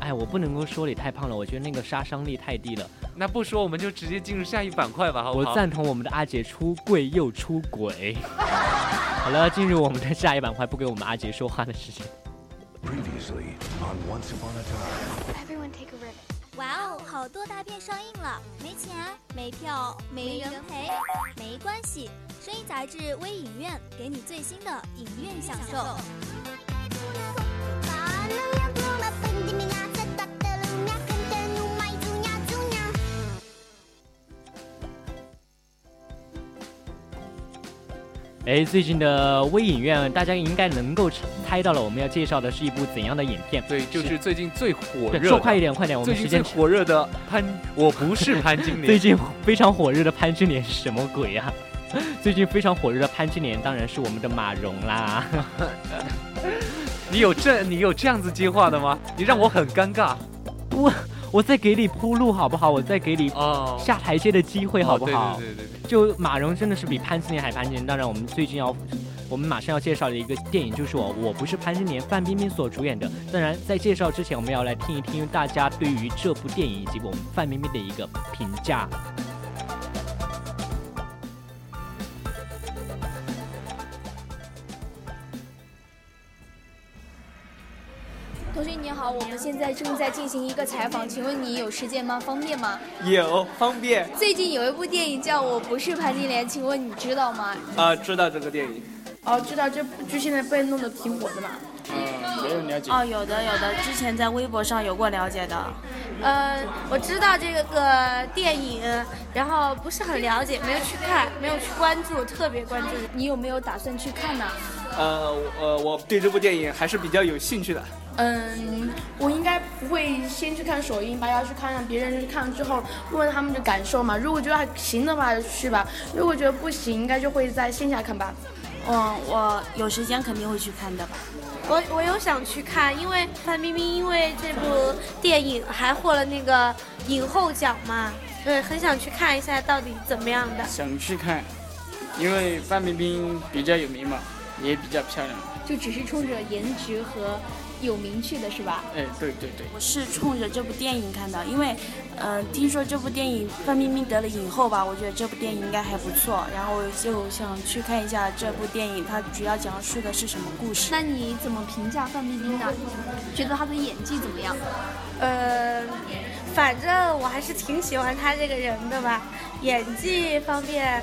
哎，我不能够说你太胖了，我觉得那个杀伤力太低了。那不说，我们就直接进入下一板块吧，好不好？我赞同我们的阿杰出柜又出轨。好了，进入我们的下一板块，不给我们阿杰说话的时间。Previously on Once Upon a Time. Everyone take a rip. 哇哦，好多大片上映了，没钱、没票、没人陪，没关系，声音杂志微影院给你最新的影院享受。哎，最近的微影院，大家应该能够猜到了，我们要介绍的是一部怎样的影片？对，就是最近最火热。说快一点，快点，我们时间火热的潘，我不是潘金莲。最近非常火热的潘金莲是什么鬼啊？最近非常火热的潘金莲当然是我们的马蓉啦。你有这你有这样子接话的吗？你让我很尴尬。不。我再给你铺路好不好？我再给你下台阶的机会好不好？对对对。就马蓉真的是比潘金莲还潘金莲。当然，我们最近要，我们马上要介绍的一个电影就是我我不是潘金莲，范冰冰所主演的。当然，在介绍之前，我们要来听一听大家对于这部电影以及我们范冰冰的一个评价。同学你好，我们现在正在进行一个采访，请问你有时间吗？方便吗？有，方便。最近有一部电影叫《我不是潘金莲》，请问你知道吗？啊，知道这个电影。哦，知道这部剧现在被弄得挺火的嘛？嗯，没有了解。哦，有的有的，之前在微博上有过了解的。呃，我知道这个电影，然后不是很了解，没有去看，没有去关注，特别关注。你有没有打算去看呢？呃，呃，我对这部电影还是比较有兴趣的。嗯，我应该不会先去看首映吧，要去看让别人看了之后问问他们的感受嘛。如果觉得还行的话就去吧，如果觉得不行，应该就会在线下看吧。嗯，我有时间肯定会去看的吧。我我有想去看，因为范冰冰因为这部电影还获了那个影后奖嘛，对，很想去看一下到底怎么样的。想去看，因为范冰冰比较有名嘛，也比较漂亮。就只是冲着颜值和。有名去的是吧？哎，对对对，我是冲着这部电影看的，因为，呃，听说这部电影范冰冰得了影后吧，我觉得这部电影应该还不错，然后就想去看一下这部电影，它主要讲述的是什么故事。那你怎么评价范冰冰呢？觉得她的演技怎么样？呃，反正我还是挺喜欢她这个人的吧。演技方面，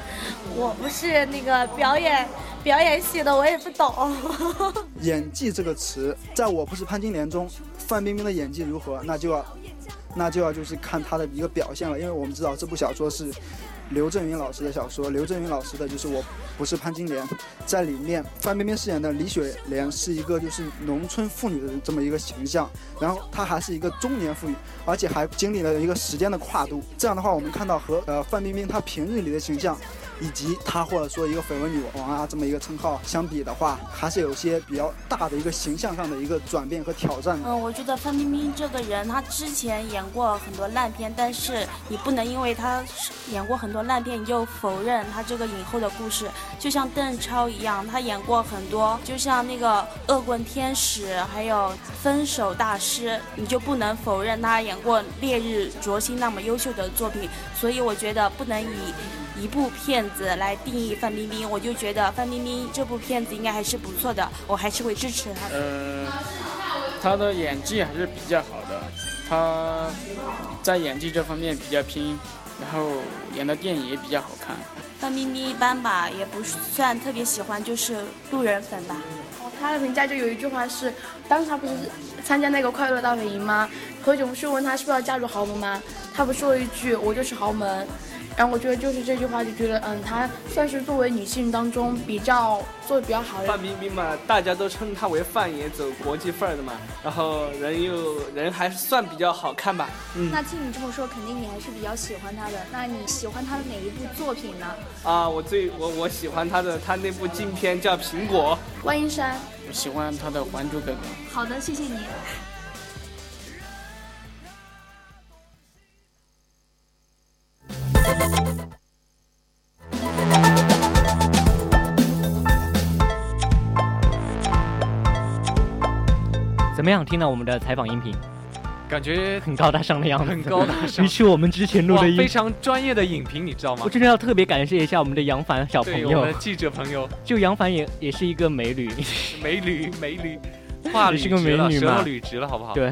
我不是那个表演。表演系的我也不懂。演技这个词，在我不是潘金莲中，范冰冰的演技如何，那就要，那就要就是看她的一个表现了。因为我们知道这部小说是刘震云老师的小说，刘震云老师的就是我不是潘金莲，在里面范冰冰饰演的李雪莲是一个就是农村妇女的这么一个形象，然后她还是一个中年妇女，而且还经历了一个时间的跨度。这样的话，我们看到和呃范冰冰她平日里的形象。以及她或者说一个绯闻女王啊这么一个称号相比的话，还是有些比较大的一个形象上的一个转变和挑战。嗯，我觉得范冰冰这个人，她之前演过很多烂片，但是你不能因为她演过很多烂片，你就否认她这个影后的故事。就像邓超一样，他演过很多，就像那个《恶棍天使》还有《分手大师》，你就不能否认他演过《烈日灼心》那么优秀的作品。所以我觉得不能以。一部片子来定义范冰冰，我就觉得范冰冰这部片子应该还是不错的，我还是会支持她。呃，她的演技还是比较好的，她在演技这方面比较拼，然后演的电影也比较好看。范冰冰一般吧，也不算特别喜欢，就是路人粉吧。哦，她的评价就有一句话是，当时她不是参加那个快乐大本营吗？何炅不是问她是不是要嫁入豪门吗？她不说了一句，我就是豪门。然后我觉得就是这句话，就觉得嗯，她算是作为女性当中比较做的比较好的。范冰冰嘛，大家都称她为范爷，走国际范儿的嘛。然后人又人还算比较好看吧。嗯。那听你这么说，肯定你还是比较喜欢她的。那你喜欢她的哪一部作品呢？啊，我最我我喜欢她的，她那部禁片叫《苹果》。观音山。我喜欢她的《还珠格格》。好的，谢谢你。么样？听到我们的采访音频，感觉很高大上的样子，很高大上，比起我们之前录的音非常专业的影评，你知道吗？我真的要特别感谢一下我们的杨凡小朋友，我们的记者朋友，就杨凡也也是一个美女，美女美女，话是个美女嘛，捋直了好不好？对。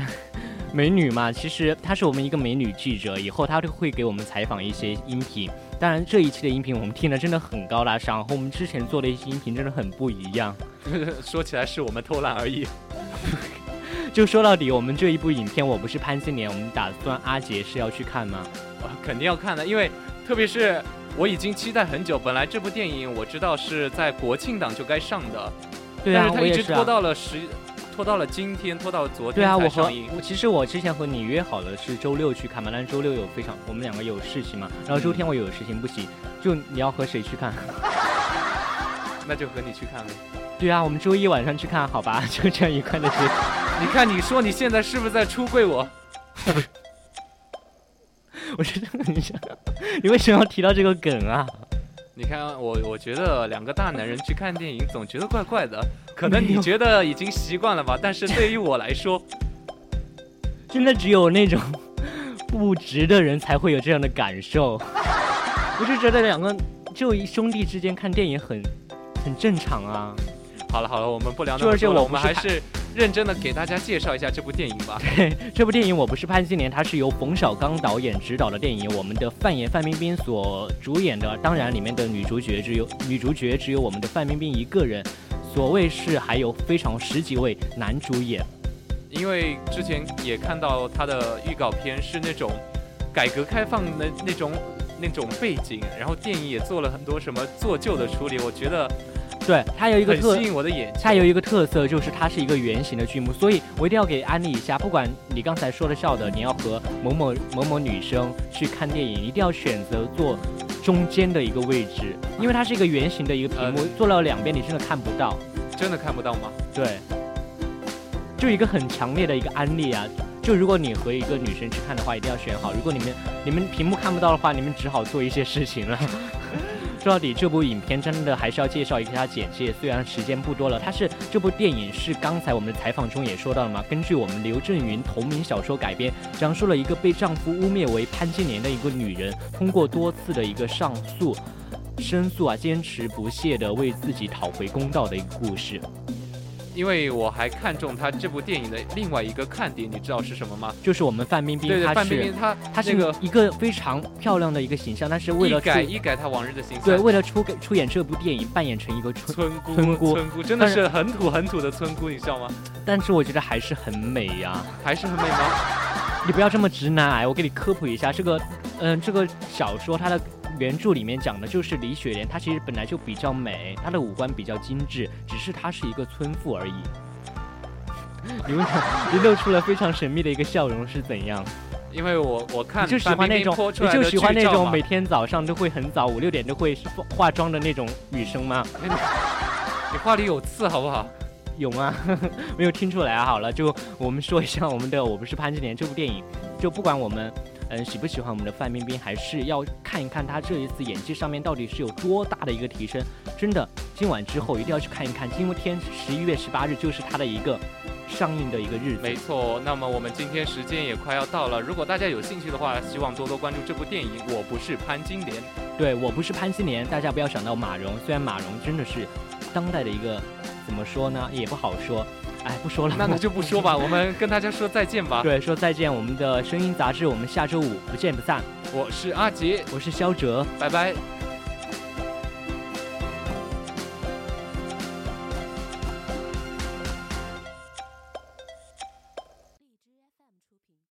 美女嘛，其实她是我们一个美女记者，以后她就会给我们采访一些音频。当然这一期的音频我们听的真的很高大上，和我们之前做的一些音频真的很不一样。说起来是我们偷懒而已。就说到底，我们这一部影片《我不是潘金莲》，我们打算阿杰是要去看吗？啊，肯定要看的，因为特别是我已经期待很久。本来这部电影我知道是在国庆档就该上的，对啊，但是他一直拖到了十。拖到了今天，拖到了昨天。对啊，我和我其实我之前和你约好了是周六去看嘛，但是周六有非常我们两个有事情嘛，然后周天我有事情不行，就你要和谁去看？那就和你去看呗。对啊，我们周一晚上去看好吧？就这样愉快的去。你看，你说你现在是不是在出柜我？我觉得你想，你为什么要提到这个梗啊？你看我，我觉得两个大男人去看电影总觉得怪怪的，可能你觉得已经习惯了吧？但是对于我来说，真的只有那种不值的人才会有这样的感受。我就觉得两个就兄弟之间看电影很很正常啊。好了好了，我们不聊那么多了，我们还是。认真的给大家介绍一下这部电影吧。对，这部电影我不是潘金莲，它是由冯小刚导演执导的电影，我们的范爷范冰冰所主演的。当然，里面的女主角只有女主角只有我们的范冰冰一个人，所谓是还有非常十几位男主演。因为之前也看到他的预告片是那种改革开放的那种那种背景，然后电影也做了很多什么做旧的处理，我觉得。对它有一个特吸引我的眼，它有一个特色就是它是一个圆形的剧目，所以我一定要给安利一下。不管你刚才说的笑的，你要和某某某某女生去看电影，一定要选择坐中间的一个位置，因为它是一个圆形的一个屏幕，坐到两边你真的看不到，真的看不到吗？对，就一个很强烈的一个安利啊！就如果你和一个女生去看的话，一定要选好。如果你们你们屏幕看不到的话，你们只好做一些事情了。说到底，这部影片真的还是要介绍一下简介。虽然时间不多了，它是这部电影是刚才我们的采访中也说到了嘛，根据我们刘震云同名小说改编，讲述了一个被丈夫污蔑为潘金莲的一个女人，通过多次的一个上诉、申诉啊，坚持不懈的为自己讨回公道的一个故事。因为我还看中他这部电影的另外一个看点，你知道是什么吗？就是我们范冰冰，对对，范冰冰她她是个一个非常漂亮的一个形象，但是为了改一改她往日的形象，对，为了出出演这部电影，扮演成一个村姑，村姑，村姑真的是很土很土的村姑，你知道吗？但是我觉得还是很美呀，还是很美吗？你不要这么直男癌，我给你科普一下，这个，嗯，这个小说它的。原著里面讲的就是李雪莲，她其实本来就比较美，她的五官比较精致，只是她是一个村妇而已。你为什么？你露出了非常神秘的一个笑容是怎样？因为我我看就喜欢那种，你就喜欢那种每天早上都会很早五六点都会化妆的那种女生吗？你话里有刺好不好？有吗？没有听出来啊。好了，就我们说一下我们的《我不是潘金莲》这部电影，就不管我们。嗯，喜不喜欢我们的范冰冰，还是要看一看她这一次演技上面到底是有多大的一个提升。真的，今晚之后一定要去看一看。今天十一月十八日就是她的一个上映的一个日子。没错，那么我们今天时间也快要到了。如果大家有兴趣的话，希望多多关注这部电影。我不是潘金莲，对我不是潘金莲，大家不要想到马蓉。虽然马蓉真的是当代的一个，怎么说呢，也不好说。哎，不说了，那那就不说吧。我们跟大家说再见吧。对，说再见。我们的声音杂志，我们下周五不见不散。我是阿杰，我是肖哲，拜拜。